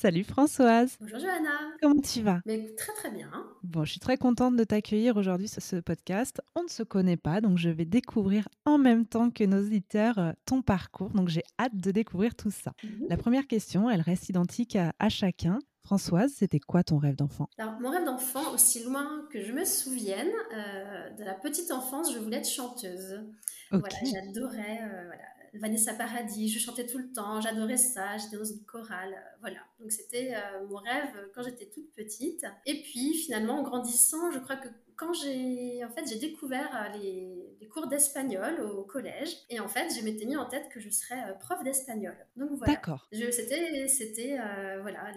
Salut Françoise. Bonjour Johanna. Comment tu vas? Mais Très très bien. Bon, je suis très contente de t'accueillir aujourd'hui sur ce podcast. On ne se connaît pas, donc je vais découvrir en même temps que nos auditeurs euh, ton parcours. Donc j'ai hâte de découvrir tout ça. Mhm. La première question, elle reste identique à, à chacun. Françoise, c'était quoi ton rêve d'enfant? Alors, mon rêve d'enfant, aussi loin que je me souvienne, euh, de la petite enfance, je voulais être chanteuse. Ok. Voilà, j'adorais euh, voilà, Vanessa Paradis, je chantais tout le temps, j'adorais ça, j'étais dans une chorale, euh, voilà. Donc c'était euh, mon rêve quand j'étais toute petite. Et puis finalement, en grandissant, je crois que quand j'ai en fait j'ai découvert euh, les, les cours d'espagnol au collège, et en fait je m'étais mis en tête que je serais euh, prof d'espagnol. Donc voilà. D'accord. C'était, c'était euh, voilà,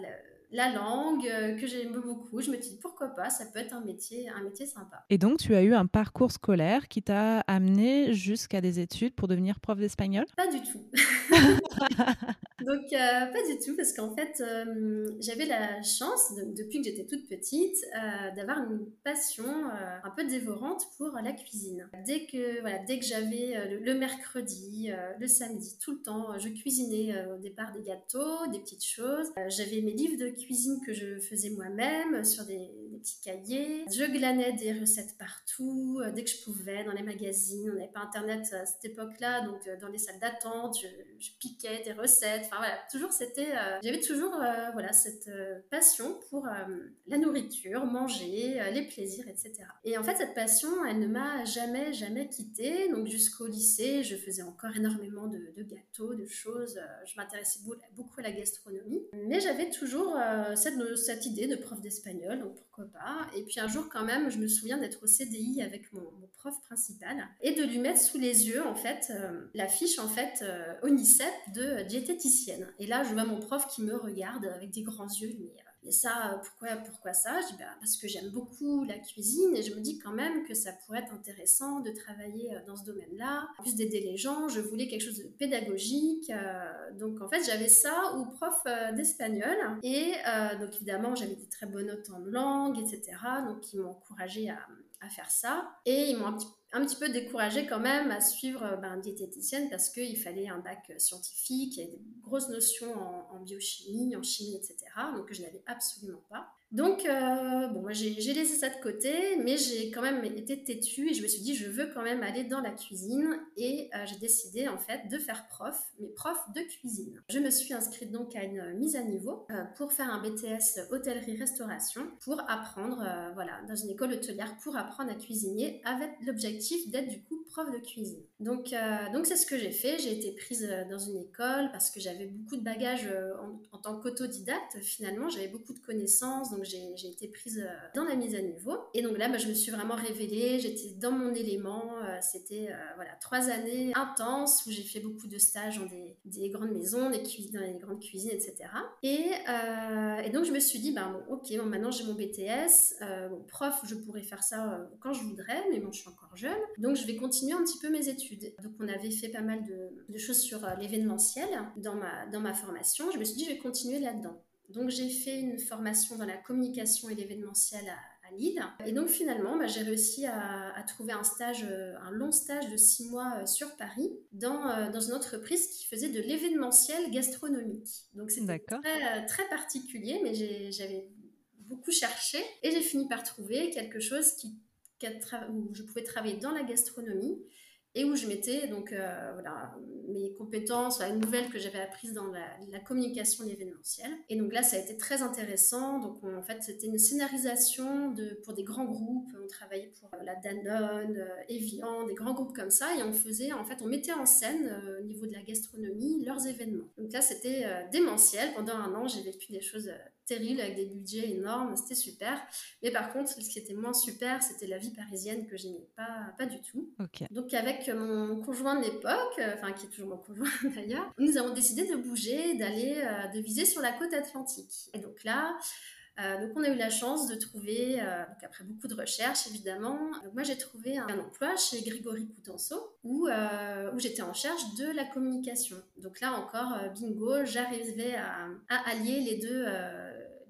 la langue euh, que j'aime beaucoup. Je me suis dit pourquoi pas, ça peut être un métier, un métier sympa. Et donc, tu as eu un parcours scolaire qui t'a amené jusqu'à des études pour devenir prof d'espagnol? Pas du tout. Donc euh, pas du tout parce qu'en fait euh, j'avais la chance de- depuis que j'étais toute petite euh, d'avoir une passion un peu dévorante pour la cuisine. Dès que voilà, dès que j'avais le, le mercredi, le samedi, tout le temps, je cuisinais au départ des gâteaux, des petites choses. J'avais mes livres de cuisine que je faisais moi-même sur des, petits cahiers. Je glanais des recettes partout euh, dès que je pouvais dans les magazines. On n'avait pas internet à cette époque-là, donc euh, dans les salles d'attente, je, piquais des recettes. Enfin voilà, toujours c'était, euh, j'avais toujours voilà cette passion pour la nourriture, manger, les plaisirs, etc. Et en fait cette passion, elle ne m'a jamais jamais quittée. Donc jusqu'au lycée, je faisais encore énormément de, gâteaux, de choses. Je m'intéressais beau- beaucoup à la gastronomie, mais j'avais toujours euh, cette, cette idée de prof d'espagnol, donc pourquoi pas. Et puis un jour quand même, je me souviens d'être au CDI avec mon, prof principal et de lui mettre sous les yeux en fait euh, la fiche en fait euh, ONICEP de diététicienne. Et là, je vois mon prof qui me regarde avec des grands yeux, mais et ça, euh, pourquoi, pourquoi ça? Je bah, parce que j'aime beaucoup la cuisine et je me dis quand même que ça pourrait être intéressant de travailler euh, dans ce domaine-là. En plus d'aider les gens, je voulais quelque chose de pédagogique. euh, donc en fait, j'avais ça ou prof d'espagnol. Et donc évidemment, j'avais des très bonnes notes en langue, etc. Donc ils m'ont encouragée à, à faire ça. Et ils m'ont un petit un petit peu découragée quand même à suivre euh, ben, diététicienne parce qu'il fallait un bac euh, scientifique, il y avait des grosses notions en, biochimie, en chimie, etc. Donc que je n'avais absolument pas. Donc, euh, bon, j'ai laissé ça de côté, mais j'ai quand même été têtue et je me suis dit, je veux quand même aller dans la cuisine et j'ai décidé en fait de faire prof, mais prof de cuisine. Je me suis inscrite donc à une mise à niveau pour faire un BTS hôtellerie-restauration pour apprendre, voilà, dans une école hôtelière pour apprendre à cuisiner avec l'objectif d'être du coup prof de cuisine. Donc, euh, donc c'est ce que j'ai fait. J'ai été prise euh, dans une école parce que j'avais beaucoup de bagages euh, en, tant qu'autodidacte. Finalement, j'avais beaucoup de connaissances, donc j'ai été prise dans la mise à niveau. Et donc là, bah, je me suis vraiment révélée. J'étais dans mon élément. C'était voilà trois années intenses où j'ai fait beaucoup de stages dans des, des grandes maisons, des dans les grandes cuisines, etc. Et, et donc je me suis dit, bah, bon, ok, maintenant j'ai mon BTS. Bon, prof, je pourrais faire ça quand je voudrais, mais bon, je suis encore jeune. Donc je vais continuer un petit peu mes études. Donc on avait fait pas mal de, de choses sur euh, l'événementiel dans ma, dans ma formation. Je me suis dit, je vais continuer là-dedans. Donc j'ai fait une formation dans la communication et l'événementiel à, Lille. Et donc finalement, bah, j'ai réussi à, à trouver un stage, euh, un long stage de six mois euh, sur Paris dans, euh, dans une entreprise qui faisait de l'événementiel gastronomique. Donc c'était très, très particulier, mais j'avais beaucoup cherché et j'ai fini par trouver quelque chose qui, où je pouvais travailler dans la gastronomie et où je mettais donc euh, voilà mes compétences, la nouvelle que j'avais apprise dans la, communication événementielle. Et donc là, ça a été très intéressant. Donc en fait, c'était une scénarisation de pour des grands groupes. On travaillait pour euh, la Danone, euh, Evian, des grands groupes comme ça, et on faisait en fait, on mettait en scène au niveau de la gastronomie leurs événements. Donc là, c'était démentiel. Pendant un an, j'ai vécu des choses terrible avec des budgets énormes, c'était super. Mais par contre, ce qui était moins super, c'était la vie parisienne que j'aimais pas, pas du tout. Donc avec mon conjoint de l'époque, euh, enfin qui est toujours mon conjoint d'ailleurs, nous avons décidé de bouger, d'aller, euh, de viser sur la côte atlantique. Et donc là, euh, donc on a eu la chance de trouver, après beaucoup de recherches évidemment, moi j'ai trouvé un, emploi chez Grégory Coutenceau où, où j'étais en charge de la communication. Donc là encore, bingo, j'arrivais à, allier les deux,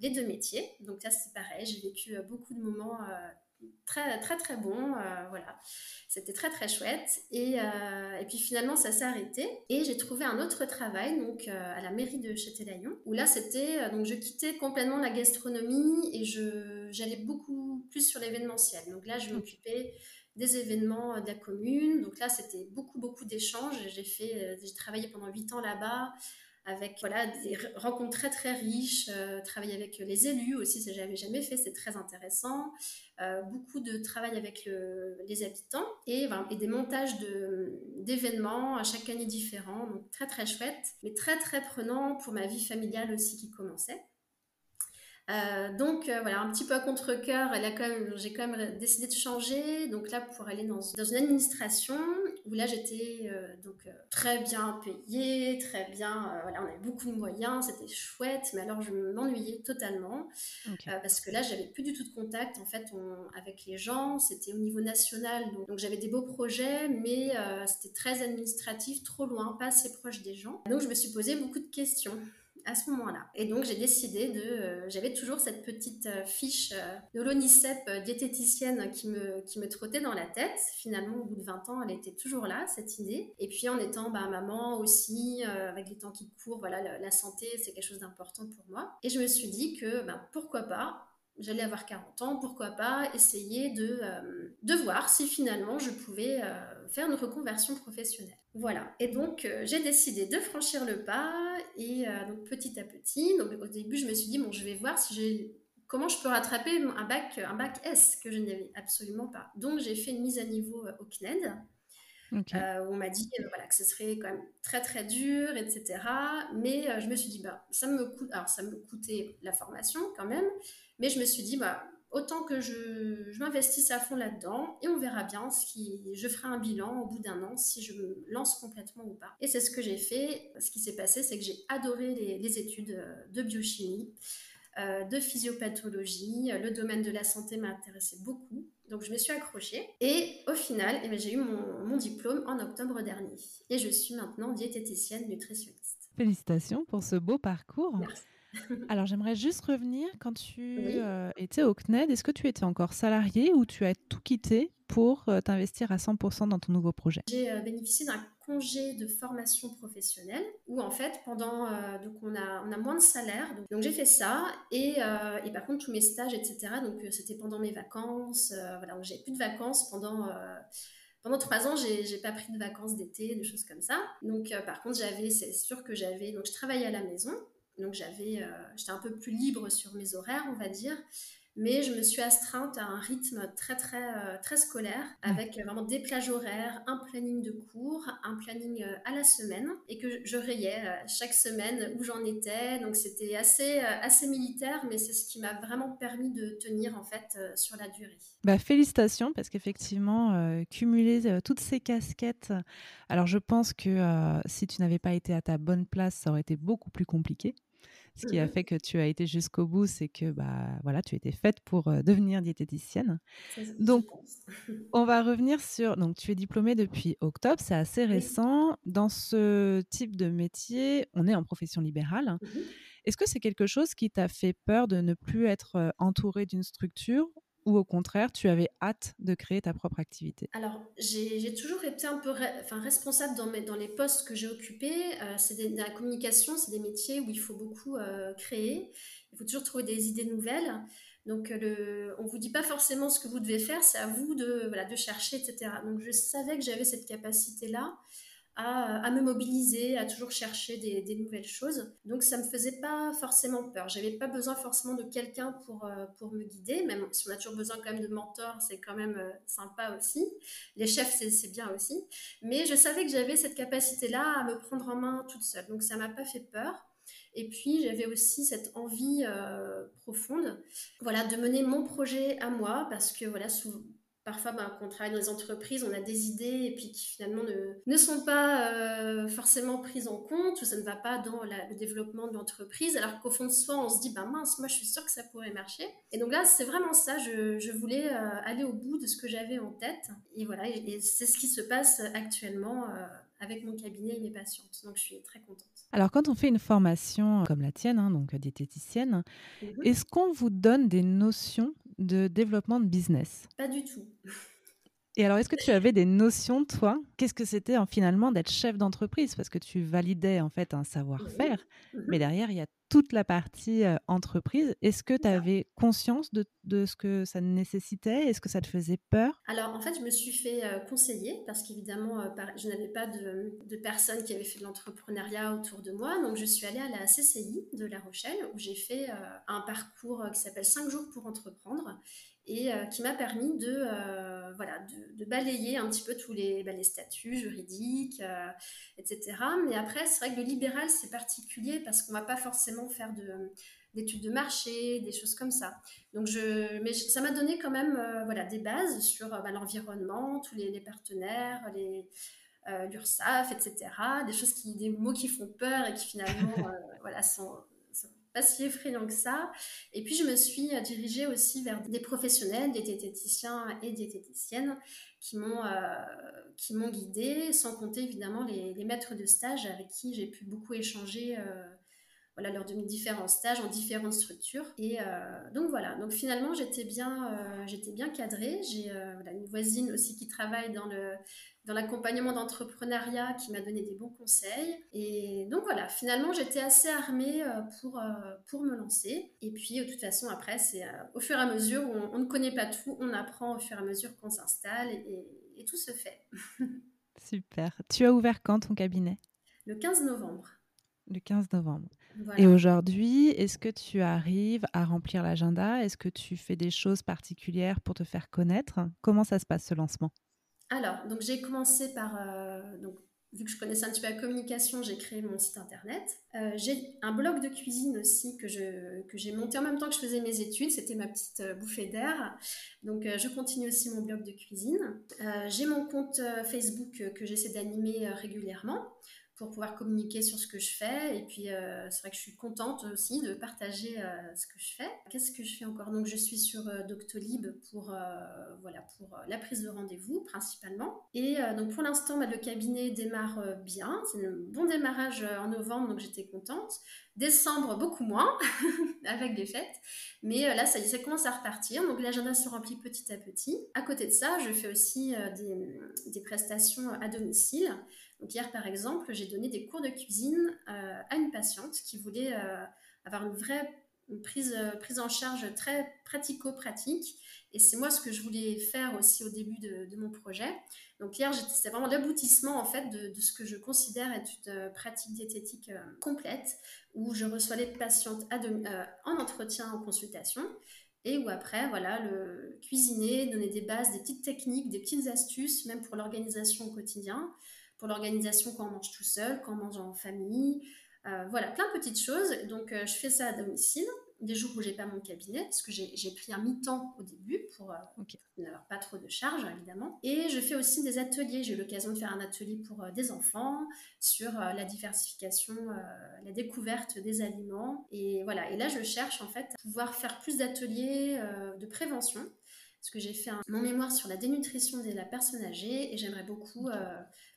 les deux métiers. Donc là, c'est pareil, j'ai vécu beaucoup de moments très très très bons. Euh, voilà, c'était très très chouette. Et, et puis finalement, ça s'est arrêté. Et j'ai trouvé un autre travail donc à la mairie de Châtelaillon, où là, c'était donc je quittais complètement la gastronomie et je j'allais beaucoup plus sur l'événementiel. Donc là, je m'occupais des événements de la commune. Donc là, c'était beaucoup, beaucoup d'échanges. J'ai fait, j'ai travaillé pendant huit ans là-bas avec voilà des rencontres très très riches, euh, travailler avec les élus aussi, ça j'avais jamais fait, c'est très intéressant. Euh, beaucoup de travail avec les habitants et, des montages d'événements à chaque année différents, donc très très chouette, mais très très prenant pour ma vie familiale aussi qui commençait. Euh, donc euh, voilà, un petit peu à contre-cœur, j'ai quand même décidé de changer, donc là pour aller dans, dans une administration où là j'étais euh, donc très bien payée, très bien, voilà, on avait beaucoup de moyens, c'était chouette, mais alors je m'ennuyais totalement. Parce que là j'avais plus du tout de contact en fait avec les gens, c'était au niveau national, donc, donc j'avais des beaux projets, mais c'était très administratif, trop loin, pas assez proche des gens. Donc je me suis posé beaucoup de questions à ce moment-là. Et donc j'ai décidé de, euh, j'avais toujours cette petite euh, fiche euh, de l'ONICEP diététicienne qui me, qui me trottait dans la tête. Finalement, au bout de 20 ans, elle était toujours là, cette idée. Et puis en étant bah, maman aussi, avec les temps qui courent, voilà, la, santé, c'est quelque chose d'important pour moi. Et je me suis dit que bah, pourquoi pas j'allais avoir 40 ans, pourquoi pas essayer de, de voir si finalement je pouvais faire une reconversion professionnelle. Voilà, et donc j'ai décidé de franchir le pas et euh, donc petit à petit, donc au début, je me suis dit, bon, je vais voir si j'ai comment je peux rattraper un bac, un bac S que je n'avais absolument pas. Donc j'ai fait une mise à niveau euh, au CNED. Euh, on m'a dit voilà, que ce serait quand même très très dur, etc. Mais je me suis dit, bah, ça me coûte, alors ça me coûtait la formation quand même, mais je me suis dit, bah, autant que je, je m'investisse à fond là-dedans et on verra bien qui, je ferai un bilan au bout d'un an si je me lance complètement ou pas. Et c'est ce que j'ai fait. Ce qui s'est passé, c'est que j'ai adoré les, études euh, de biochimie, euh, de physiopathologie. Le domaine de la santé m'intéressait beaucoup. Donc je me suis accrochée et au final, eh ben, j'ai eu mon, mon diplôme en octobre dernier. Et je suis maintenant diététicienne nutritionniste. Félicitations pour ce beau parcours. Merci. Alors j'aimerais juste revenir quand tu euh, étais au CNED, est-ce que tu étais encore salarié ou tu as tout quitté pour euh, t'investir à 100% dans ton nouveau projet? J'ai euh, bénéficié d'un congé de formation professionnelle où en fait pendant donc on a on a moins de salaire. Donc, j'ai fait ça et, et, par contre tous mes stages etc donc c'était pendant mes vacances voilà. J'ai plus de vacances pendant pendant trois ans, j'ai pas pris de vacances d'été, des choses comme ça. Donc, par contre, j'avais, c'est sûr que j'avais, donc je travaillais à la maison, donc j'avais, euh, j'étais un peu plus libre sur mes horaires, on va dire mais je me suis astreinte à un rythme très très euh, très scolaire mmh. avec vraiment des plages horaires, un planning de cours, un planning euh, à la semaine et que je rayais chaque semaine où j'en étais. Donc c'était assez assez militaire, mais c'est ce qui m'a vraiment permis de tenir en fait sur la durée. Bah, félicitations parce qu'effectivement cumuler toutes ces casquettes. Alors je pense que si tu n'avais pas été à ta bonne place, ça aurait été beaucoup plus compliqué. Ce qui a fait que tu as été jusqu'au bout, c'est que bah voilà, tu étais faite pour euh, devenir diététicienne. donc, on va revenir sur. Donc, tu es diplômée depuis octobre, c'est assez récent. Dans ce type de métier, on est en profession libérale. Mmh Est-ce que c'est quelque chose qui t'a fait peur de ne plus être euh, entourée d'une structure ou au contraire, tu avais hâte de créer ta propre activité? Alors, j'ai toujours été un peu enfin, responsable dans, les postes que j'ai occupés. Euh, c'est la communication, c'est des métiers où il faut beaucoup euh, créer. Il faut toujours trouver des idées nouvelles. Donc, le, on ne vous dit pas forcément ce que vous devez faire, c'est à vous de, voilà, de chercher, etc. Donc, je savais que j'avais cette capacité-là à, me mobiliser, à toujours chercher des, nouvelles choses. Donc ça me faisait pas forcément peur. J'avais pas besoin forcément de quelqu'un pour, euh, pour me guider, même si on a toujours besoin quand même de mentors, c'est quand même euh, sympa aussi. Les chefs, c'est bien aussi. Mais je savais que j'avais cette capacité-là à me prendre en main toute seule. Donc ça m'a pas fait peur. Et puis j'avais aussi cette envie euh, profonde, voilà, de mener mon projet à moi, parce que voilà, souvent, Parfois, ben, quand on travaille dans les entreprises, on a des idées et puis qui finalement ne, ne sont pas euh, forcément prises en compte ou ça ne va pas dans le développement de l'entreprise. Alors qu'au fond de soi, on se dit, ben mince, moi je suis sûre que ça pourrait marcher. Et donc là, c'est vraiment ça. Je, je voulais euh, aller au bout de ce que j'avais en tête. Et voilà, et, c'est ce qui se passe actuellement. Euh, avec mon cabinet et mes patientes. Donc, je suis très contente. Alors, quand on fait une formation comme la tienne, hein, donc diététicienne, mhm. est-ce qu'on vous donne des notions de développement de business Pas du tout. Et alors, est-ce que tu avais des notions, toi? Qu'est-ce que c'était finalement d'être chef d'entreprise? Parce que tu validais en fait un savoir-faire, mhm. mais derrière, il y a toute la partie entreprise. Est-ce que tu avais conscience de, de, ce que ça nécessitait? Est-ce que ça te faisait peur? Alors, en fait, je me suis fait conseiller parce qu'évidemment, je n'avais pas de, de, personnes qui avaient fait de l'entrepreneuriat autour de moi. Donc, je suis allée à la CCI de La Rochelle où j'ai fait un parcours qui s'appelle 5 jours pour entreprendre et euh, qui m'a permis de, euh, voilà, de, balayer un petit peu tous les, bah, statuts juridiques, euh, etc. Mais après, c'est vrai que le libéral, c'est particulier parce qu'on ne va pas forcément faire d'études de marché, des choses comme ça. Donc je, mais ça m'a donné quand même voilà, des bases sur bah, l'environnement, tous les, partenaires, les, l'URSSAF, etc. Des choses qui, des mots qui font peur et qui finalement voilà, sont, pas si effrayant que ça. Et puis, je me suis euh, dirigée aussi vers des professionnels, des diététiciens et diététiciennes qui m'ont euh, guidée, sans compter évidemment les, les, maîtres de stage avec qui j'ai pu beaucoup échanger euh, voilà, lors de mes différents stages en différentes structures. Et donc voilà, donc finalement j'étais bien, j'étais bien cadrée. J'ai voilà, une voisine aussi qui travaille dans le dans l'accompagnement d'entrepreneuriat qui m'a donné des bons conseils. Et donc voilà, finalement, j'étais assez armée euh, pour, euh, pour me lancer. Et puis, de toute façon, après, c'est euh, au fur et à mesure, on, on, ne connaît pas tout, on apprend au fur et à mesure qu'on s'installe et, et, tout se fait. Super. Tu as ouvert quand ton cabinet? Le 15 novembre. Le 15 novembre. Et aujourd'hui, est-ce que tu arrives à remplir l'agenda? Est-ce que tu fais des choses particulières pour te faire connaître? Comment ça se passe ce lancement? Alors, donc j'ai commencé par, euh, donc, vu que je connaissais un petit peu la communication, j'ai créé mon site internet. Euh, j'ai un blog de cuisine aussi que, je, que j'ai monté en même temps que je faisais mes études. C'était ma petite euh, bouffée d'air. Donc je continue aussi mon blog de cuisine. j'ai mon compte Facebook que j'essaie d'animer régulièrement pour pouvoir communiquer sur ce que je fais. Et puis, euh, c'est vrai que je suis contente aussi de partager euh, ce que je fais. Qu'est-ce que je fais encore? Donc, je suis sur euh, Doctolib pour, voilà, pour la prise de rendez-vous principalement. Et donc, pour l'instant, bah, le cabinet démarre bien. C'est un bon démarrage en novembre, donc j'étais contente. Décembre, beaucoup moins, avec des fêtes. Mais là, ça commence à repartir. Donc, l'agenda se remplit petit à petit. À côté de ça, je fais aussi des prestations à domicile. Hier, par exemple, j'ai donné des cours de cuisine euh, à une patiente qui voulait euh, avoir une vraie prise, euh, prise en charge très pratico-pratique. Et c'est moi ce que je voulais faire aussi au début de, mon projet. Donc hier, c'était vraiment l'aboutissement en fait de, ce que je considère être une pratique diététique complète, où je reçois les patientes en entretien, en consultation, et où après, voilà, le cuisiner, donner des bases, des petites techniques, des petites astuces, même pour l'organisation au quotidien pour l'organisation quand on mange tout seul, quand on mange en famille. Euh, voilà, plein de petites choses. Donc, euh, je fais ça à domicile, des jours où j'ai pas mon cabinet, parce que j'ai pris un mi-temps au début pour euh, n'avoir pas trop de charges, évidemment. Et je fais aussi des ateliers. J'ai eu l'occasion de faire un atelier pour des enfants sur la diversification, la découverte des aliments. Et voilà, et là, je cherche en fait à pouvoir faire plus d'ateliers de prévention parce que j'ai fait mon mémoire sur la dénutrition de la personne âgée et j'aimerais beaucoup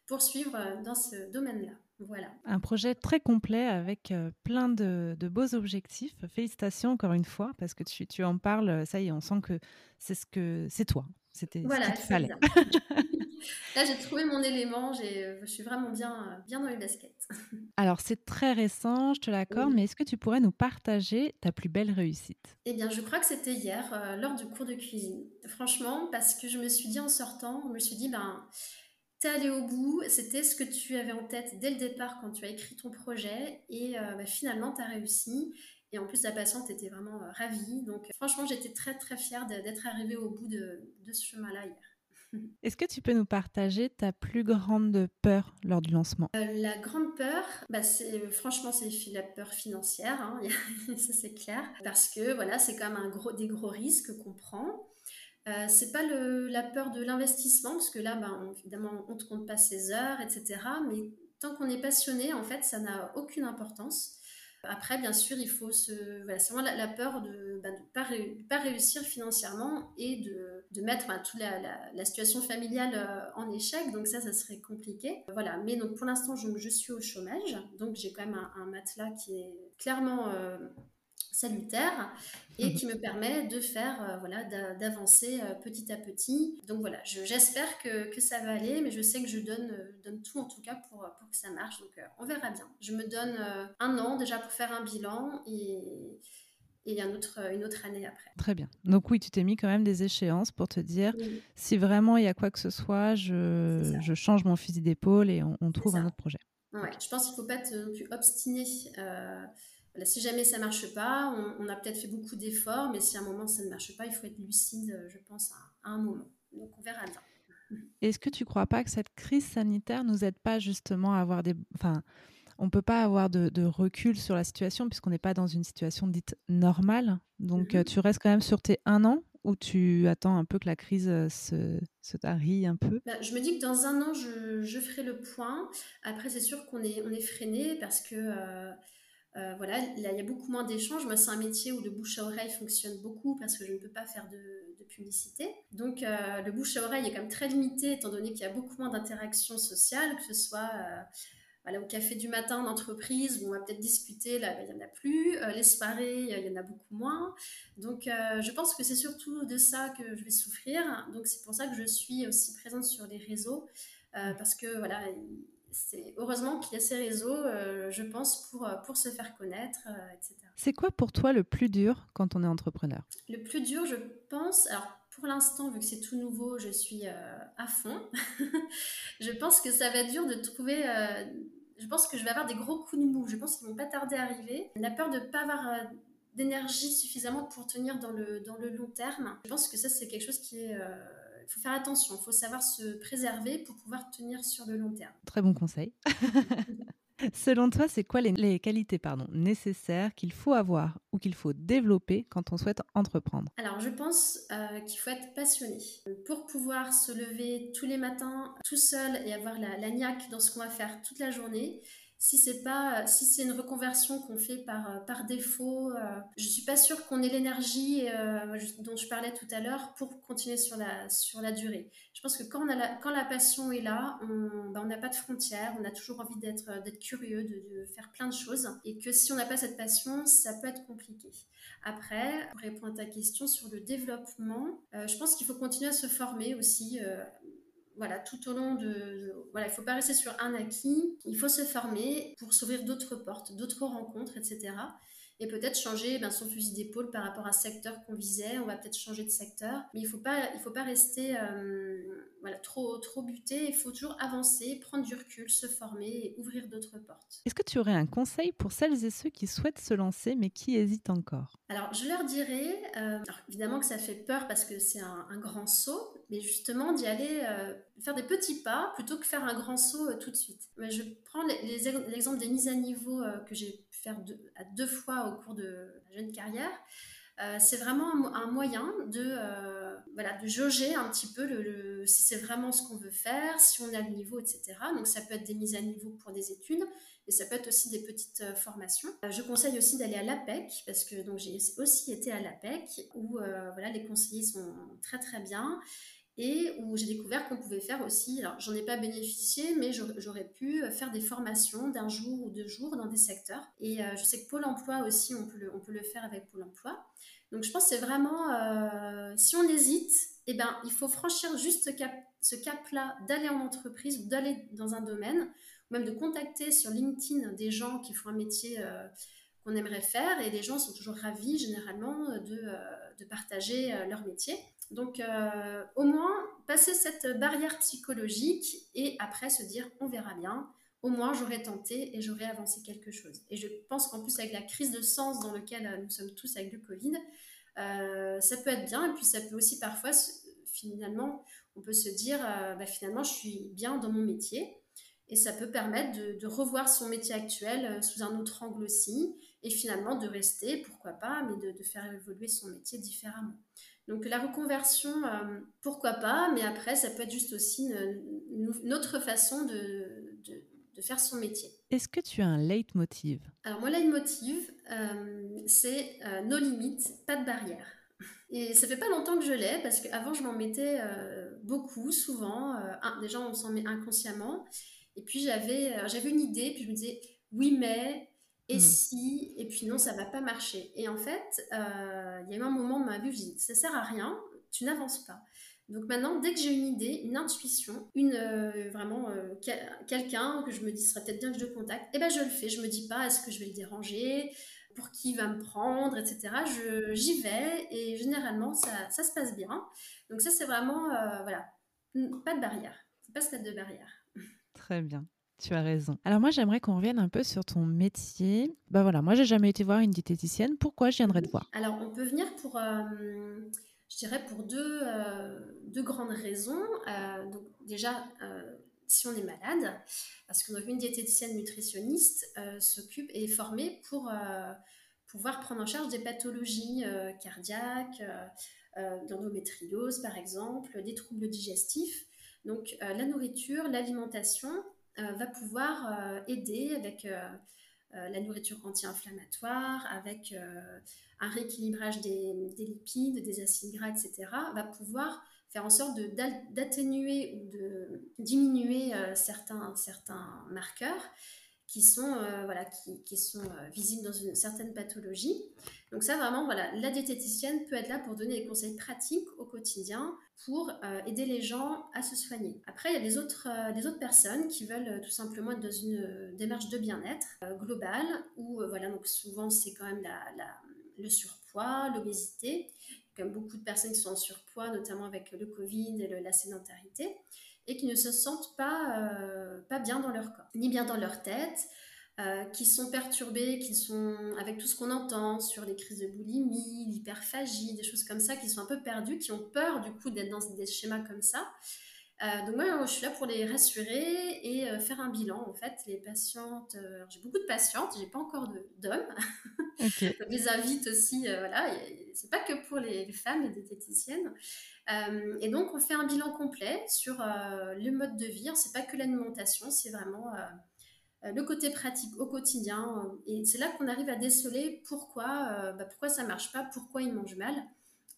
poursuivre euh, dans ce domaine-là. Voilà. Un projet très complet avec plein de, beaux objectifs. Félicitations encore une fois parce que tu, tu en parles. Ça y est, on sent que c'est ce que c'est toi. C'était ce qu'il fallait. Là, j'ai trouvé mon élément. Je suis vraiment bien, bien dans les baskets. Alors, c'est très récent, je te l'accorde, mais est-ce que tu pourrais nous partager ta plus belle réussite? Eh bien, je crois que c'était hier, lors du cours de cuisine. Franchement, parce que je me suis dit en sortant, je me suis dit, ben T'es allé au bout, c'était ce que tu avais en tête dès le départ quand tu as écrit ton projet et euh, bah, finalement tu as réussi. Et en plus, la patiente était vraiment euh, ravie. Donc franchement, j'étais très très fière d'être arrivée au bout de, ce chemin-là hier. Est-ce que tu peux nous partager ta plus grande peur lors du lancement? Euh, La grande peur, bah franchement, c'est la peur financière, hein, ça c'est clair, parce que voilà, c'est quand même un gros, des gros risques qu'on prend. Euh, c'est pas la peur de l'investissement, parce que là, ben, évidemment, on ne compte pas ses heures, etc. Mais tant qu'on est passionné, en fait, ça n'a aucune importance. Après, bien sûr, il faut se. Voilà, c'est vraiment la, peur de ne ben, pas, réussir financièrement et de, mettre ben, toute la, situation familiale euh, en échec. Donc, ça, ça serait compliqué. Voilà. Mais donc, pour l'instant, je, suis au chômage. Donc, j'ai quand même un, matelas qui est clairement. Euh, salutaire et qui me permet de faire, euh, voilà, d'avancer euh, petit à petit. Donc voilà, j'espère que, que, ça va aller, mais je sais que je donne, euh, donne tout en tout cas pour, pour que ça marche. Donc on verra bien. Je me donne un an déjà pour faire un bilan et, et un autre, une autre année après. Très bien. Donc oui, tu t'es mis quand même des échéances pour te dire si vraiment il y a quoi que ce soit, je, je change mon fusil d'épaule et on, trouve un autre projet. Ouais, je pense qu'il ne faut pas être non obstiné si jamais ça marche pas, on, a peut-être fait beaucoup d'efforts, mais si à un moment ça ne marche pas, il faut être lucide, euh, je pense, à, un moment. Donc on verra bien. Est-ce que tu ne crois pas que cette crise sanitaire nous aide pas justement à avoir des... Enfin, on peut pas avoir de, recul sur la situation puisqu'on n'est pas dans une situation dite normale. Donc euh, mhm. tu restes quand même sur tes un an ou tu attends un peu que la crise euh, se, se tarie un peu? Bah, Je me dis que dans un an, je, ferai le point. Après, c'est sûr qu'on est, on est freiné parce que... Euh, voilà, il y a beaucoup moins d'échanges. Moi, c'est un métier où le bouche à oreille fonctionne beaucoup parce que je ne peux pas faire de, publicité. Donc, euh, le bouche à oreille est quand même très limité étant donné qu'il y a beaucoup moins d'interactions sociales, que ce soit euh, au café du matin en entreprise où on va peut-être discuter, là, ben, il n'y en a plus. les soirées, il y en a beaucoup moins. Donc, je pense que c'est surtout de ça que je vais souffrir. Donc, c'est pour ça que je suis aussi présente sur les réseaux parce que voilà, c'est heureusement qu'il y a ces réseaux, euh, je pense, pour, euh, pour se faire connaître, euh, etc. C'est quoi pour toi le plus dur quand on est entrepreneur? Le plus dur, je pense, alors pour l'instant, vu que c'est tout nouveau, je suis à fond. je pense que ça va être dur de trouver. je pense que je vais avoir des gros coups de mou. Je pense qu'ils vont pas tarder à arriver. On a peur de ne pas avoir d'énergie suffisamment pour tenir dans le, dans le long terme. Je pense que ça, c'est quelque chose qui est faut faire attention, il faut savoir se préserver pour pouvoir tenir sur le long terme. Très bon conseil. Selon toi, c'est quoi les, qualités pardon, nécessaires qu'il faut avoir ou qu'il faut développer quand on souhaite entreprendre? Alors, je pense euh, qu'il faut être passionné. Pour pouvoir se lever tous les matins tout seul et avoir la, la niaque dans ce qu'on va faire toute la journée, si c'est pas si c'est une reconversion qu'on fait par euh, par défaut euh, je suis pas sûre qu'on ait l'énergie euh, dont je parlais tout à l'heure pour continuer sur la sur la durée. Je pense que quand on la, quand la passion est là on ben, n'a pas de frontières on a toujours envie d'être d'être curieux de, faire plein de choses. Et que si on n'a pas cette passion ça peut être compliqué. Après pour répondre à ta question sur le développement je pense qu'il faut continuer à se former aussi voilà, tout au long de, voilà, il faut pas rester sur un acquis, il faut se former pour s'ouvrir d'autres portes, d'autres rencontres, etc. Et peut-être changer ben, son fusil d'épaule par rapport à un secteur qu'on visait. On va peut-être changer de secteur, mais il faut pas, il faut pas rester euh, voilà, trop, trop buté. Il faut toujours avancer, prendre du recul, se former et ouvrir d'autres portes. Est-ce que tu aurais un conseil pour celles et ceux qui souhaitent se lancer mais qui hésitent encore? Alors, je leur dirais, euh, évidemment que ça fait peur parce que c'est un, grand saut, mais justement d'y aller, euh, faire des petits pas plutôt que faire un grand saut euh, tout de suite. Mais je prends l'exemple des mises à niveau que j'ai faire à deux fois au cours de ma jeune carrière. c'est vraiment un, moyen de, voilà, de jauger un petit peu le, si c'est vraiment ce qu'on veut faire, si on a le niveau, etc. Donc ça peut être des mises à niveau pour des études, mais ça peut être aussi des petites formations. je conseille aussi d'aller à l'APEC, parce que donc j'ai aussi été à l'APEC, où voilà, les conseillers sont très très bien et où j'ai découvert qu'on pouvait faire aussi, alors j'en ai pas bénéficié, mais j'aurais pu faire des formations d'un jour ou deux jours dans des secteurs. Et je sais que Pôle Emploi aussi, on peut le, faire avec Pôle Emploi. Donc je pense que c'est vraiment, euh, si on hésite, eh ben, il faut franchir juste ce cap, ce cap-là d'aller en entreprise ou d'aller dans un domaine, ou même de contacter sur LinkedIn des gens qui font un métier euh, qu'on aimerait faire, et les gens sont toujours ravis généralement euh, de partager leur métier. Donc au moins, passer cette barrière psychologique et après se dire on verra bien, au moins j'aurais tenté et j'aurais avancé quelque chose. Et je pense qu'en plus avec la crise de sens dans laquelle euh, nous sommes tous avec le Covid, euh, ça peut être bien et puis ça peut aussi parfois finalement on peut se dire euh, bah, finalement je suis bien dans mon métier et ça peut permettre de, revoir son métier actuel sous un autre angle aussi et finalement de rester pourquoi pas mais de, faire évoluer son métier différemment. Donc la reconversion, pourquoi pas, mais après, ça peut être juste aussi une autre façon de, de faire son métier. Est-ce que tu as un leitmotiv? Alors, mon leitmotiv, euh, c'est euh, nos limites, pas de barrières. Et ça fait pas longtemps que je l'ai, parce qu'avant, je m'en mettais euh, beaucoup, souvent. déjà, on s'en met inconsciemment. Et puis, j'avais j'avais une idée, puis je me disais, oui, mais, et mmh. si, et puis non, ça va pas marcher. Et en fait, il y a eu un moment dans ma vie où je dis, ça sert à rien, tu n'avances pas. Donc maintenant, dès que j'ai une idée, une intuition, une euh, vraiment euh, quelqu'un que je me dis serait peut-être bien que je le contacte, et eh ben je le fais. Je me dis pas est-ce que je vais le déranger, pour qui il va me prendre, etc. Je j'y vais et généralement ça, ça, se passe bien. Donc ça c'est vraiment euh, voilà pas de barrière, pas se mettre de barrière. Très bien. Tu as raison. Alors moi, j'aimerais qu'on revienne un peu sur ton métier. Bah voilà, moi, j'ai jamais été voir une diététicienne. Pourquoi je viendrais te voir? Alors, on peut venir pour je dirais pour deux, euh, deux grandes raisons. Euh, donc déjà, euh, si on est malade, parce qu'une diététicienne nutritionniste s'occupe et est formée pour pouvoir prendre en charge des pathologies cardiaques, d'endométriose par exemple, des troubles digestifs. Donc la nourriture, l'alimentation va pouvoir aider avec la nourriture anti-inflammatoire, avec un rééquilibrage des, lipides, des acides gras, etc., va pouvoir faire en sorte d'atténuer ou de diminuer euh, certains, certains marqueurs qui sont, euh, voilà, qui, qui sont euh, visibles dans une certaine pathologie. Donc ça, vraiment, voilà, la diététicienne peut être là pour donner des conseils pratiques au quotidien pour aider les gens à se soigner. Après, il y a des autres, des autres personnes qui veulent tout simplement être dans une démarche de bien-être globale, où, voilà, donc souvent, c'est quand même la le surpoids, l'obésité, comme beaucoup de personnes qui sont en surpoids, notamment avec le Covid et la sédentarité, et qui ne se sentent pas, euh, pas bien dans leur corps, ni bien dans leur tête, euh, qui sont perturbés, qui sont avec tout ce qu'on entend sur les crises de boulimie, l'hyperphagie, des choses comme ça, qui sont un peu perdus, qui ont peur du coup d'être dans des schémas comme ça. Euh, donc moi, je suis là pour les rassurer et euh, faire un bilan. En fait, les patientes, euh, j'ai beaucoup de patientes, j'ai pas encore d'hommes. Okay. les invite aussi, voilà, c'est pas que pour les, femmes et diététiciennes. et donc on fait un bilan complet sur le mode de vie. C'est pas que l'alimentation, c'est vraiment le côté pratique au quotidien. Et c'est là qu'on arrive à déceler pourquoi, bah, pourquoi ça marche pas, pourquoi ils mangent mal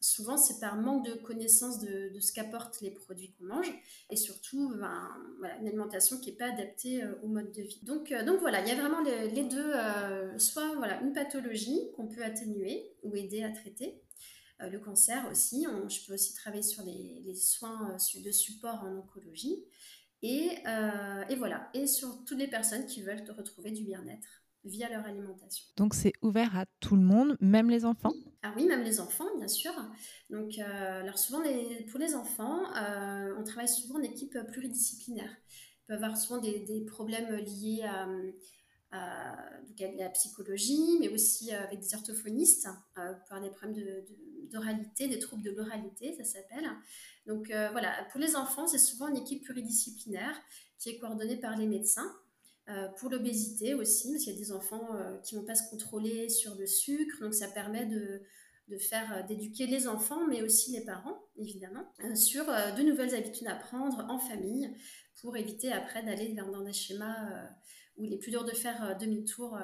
souvent c'est par manque de connaissance de, ce qu'apportent les produits qu'on mange et surtout ben, une alimentation qui n'est pas adaptée euh, au mode de vie. Donc, euh, donc voilà, il y a vraiment les, deux, euh, soit voilà, une pathologie qu'on peut atténuer ou aider à traiter. le cancer aussi, je peux aussi travailler sur les, les soins de support en oncologie. Et, et, voilà, et sur toutes les personnes qui veulent retrouver du bien-être via leur alimentation. Donc c'est ouvert à tout le monde, même les enfants? Ah oui, même les enfants, bien sûr. Donc euh, alors souvent pour les enfants, euh, on travaille souvent en équipe pluridisciplinaire. Ils peuvent avoir souvent des, problèmes liés à, la psychologie, mais aussi euh, avec des orthophonistes pour des problèmes d'oralité, des troubles de l'oralité, ça s'appelle. Donc voilà, pour les enfants, c'est souvent une équipe pluridisciplinaire qui est coordonnée par les médecins. Euh, pour l'obésité aussi, parce qu'il y a des enfants euh, qui ne vont pas se contrôler sur le sucre, donc ça permet de, faire euh, d'éduquer les enfants, mais aussi les parents, évidemment, sur de nouvelles habitudes à prendre en famille pour éviter après d'aller dans des schémas où il est plus dur de faire demi-tour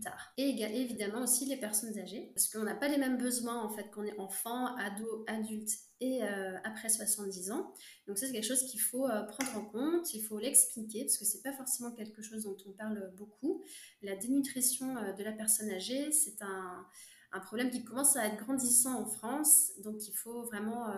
tard. Et évidemment aussi les personnes âgées, parce qu'on n'a pas les mêmes besoins en fait qu'on est enfant, ado, adulte et euh, après 70 ans. Donc ça c'est quelque chose qu'il faut euh, prendre en compte, il faut l'expliquer parce que c'est pas forcément quelque chose dont on parle beaucoup. La dénutrition euh, de la personne âgée, c'est un problème qui commence à être grandissant en France. Donc, il faut vraiment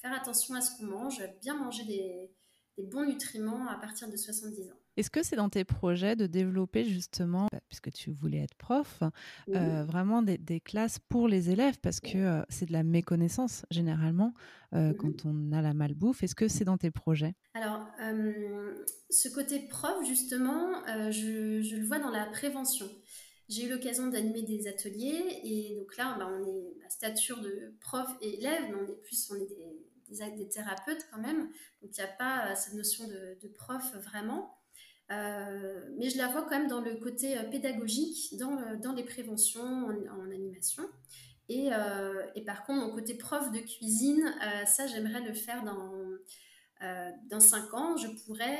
faire attention à ce qu'on mange, bien manger des, des bons nutriments à partir de 70 ans. Est-ce que c'est dans tes projets de développer justement, bah, puisque tu voulais être prof, euh, vraiment des, classes pour les élèves Parce que euh, c'est de la méconnaissance généralement euh, quand on a la malbouffe. Est-ce que c'est dans tes projets? Alors, ce côté prof, justement, je, je, le vois dans la prévention. J'ai eu l'occasion d'animer des ateliers et donc là, bah, on est à stature de prof et élève, mais on est plus, on est des des, thérapeutes quand même. Donc il n'y a pas cette notion de, prof vraiment. Euh, mais je la vois quand même dans le côté euh, pédagogique, dans, dans les préventions en, animation. Et, et, par contre, mon côté prof de cuisine, ça, j'aimerais le faire dans, dans 5 ans. Je pourrais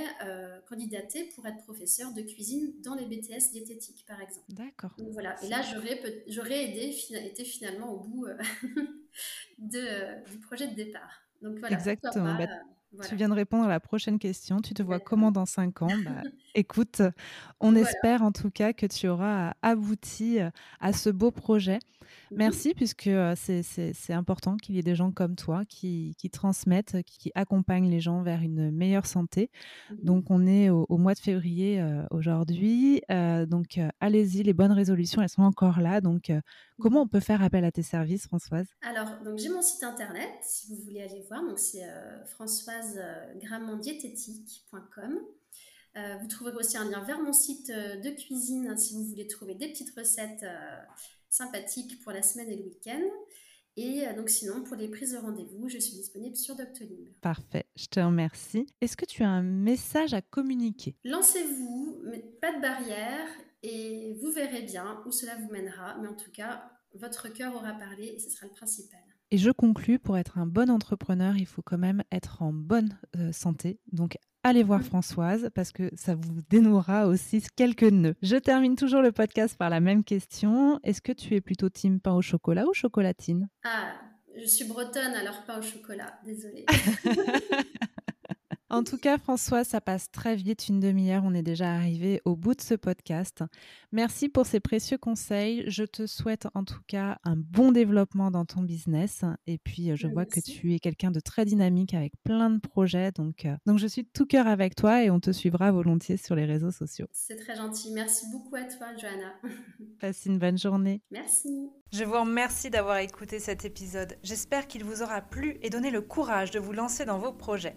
candidater pour être professeur de cuisine dans les BTS diététiques, par exemple. D'accord. voilà. Et là, j'aurais aidé, été finalement au bout de, du projet de départ. Exactement. Bah, euh, tu viens de répondre à la prochaine question. Tu te vois comment dans cinq ans? Bah, Écoute, on espère en tout cas que tu auras abouti euh, à ce beau projet. Mmh Merci, puisque c'est important qu'il y ait des gens comme toi qui, transmettent, qui, accompagnent les gens vers une meilleure santé. Mmh donc, on est au, mois de février aujourd'hui. donc, allez-y, les bonnes résolutions, elles sont encore là. Donc, mmh comment on peut faire appel à tes services, Françoise? Alors, j'ai mon site internet, si vous voulez aller voir. Donc, c'est françoisegrammandiététique.com. Euh, vous trouverez aussi un lien vers mon site de cuisine si vous voulez trouver des petites recettes sympathique pour la semaine et le week-end. Et euh, donc sinon, pour les prises de rendez-vous, je suis disponible sur Doctolib. Parfait, je te remercie. Est-ce que tu as un message à communiquer? Lancez-vous, pas de barrière et vous verrez bien où cela vous mènera. Mais en tout cas, votre cœur aura parlé et ce sera le principal. Et je conclus, pour être un bon entrepreneur, il faut quand même être en bonne euh, santé. Donc allez voir Françoise parce que ça vous dénouera aussi quelques nœuds. Je termine toujours le podcast par la même question. Est-ce que tu es plutôt team pain au chocolat ou chocolatine? Ah, je suis bretonne, alors pain au chocolat, désolée. En tout cas, François, ça passe très vite, une demi-heure. On est déjà arrivé au bout de ce podcast. Merci pour ces précieux conseils. Je te souhaite en tout cas un bon développement dans ton business. Et puis, je vois que tu es quelqu'un de très dynamique avec plein de projets. Donc, euh, donc, je suis de tout cœur avec toi et on te suivra volontiers sur les réseaux sociaux. C'est très gentil. Merci beaucoup à toi, Johanna. Passe une bonne journée. Merci. Je vous remercie d'avoir écouté cet épisode. J'espère qu'il vous aura plu et donné le courage de vous lancer dans vos projets.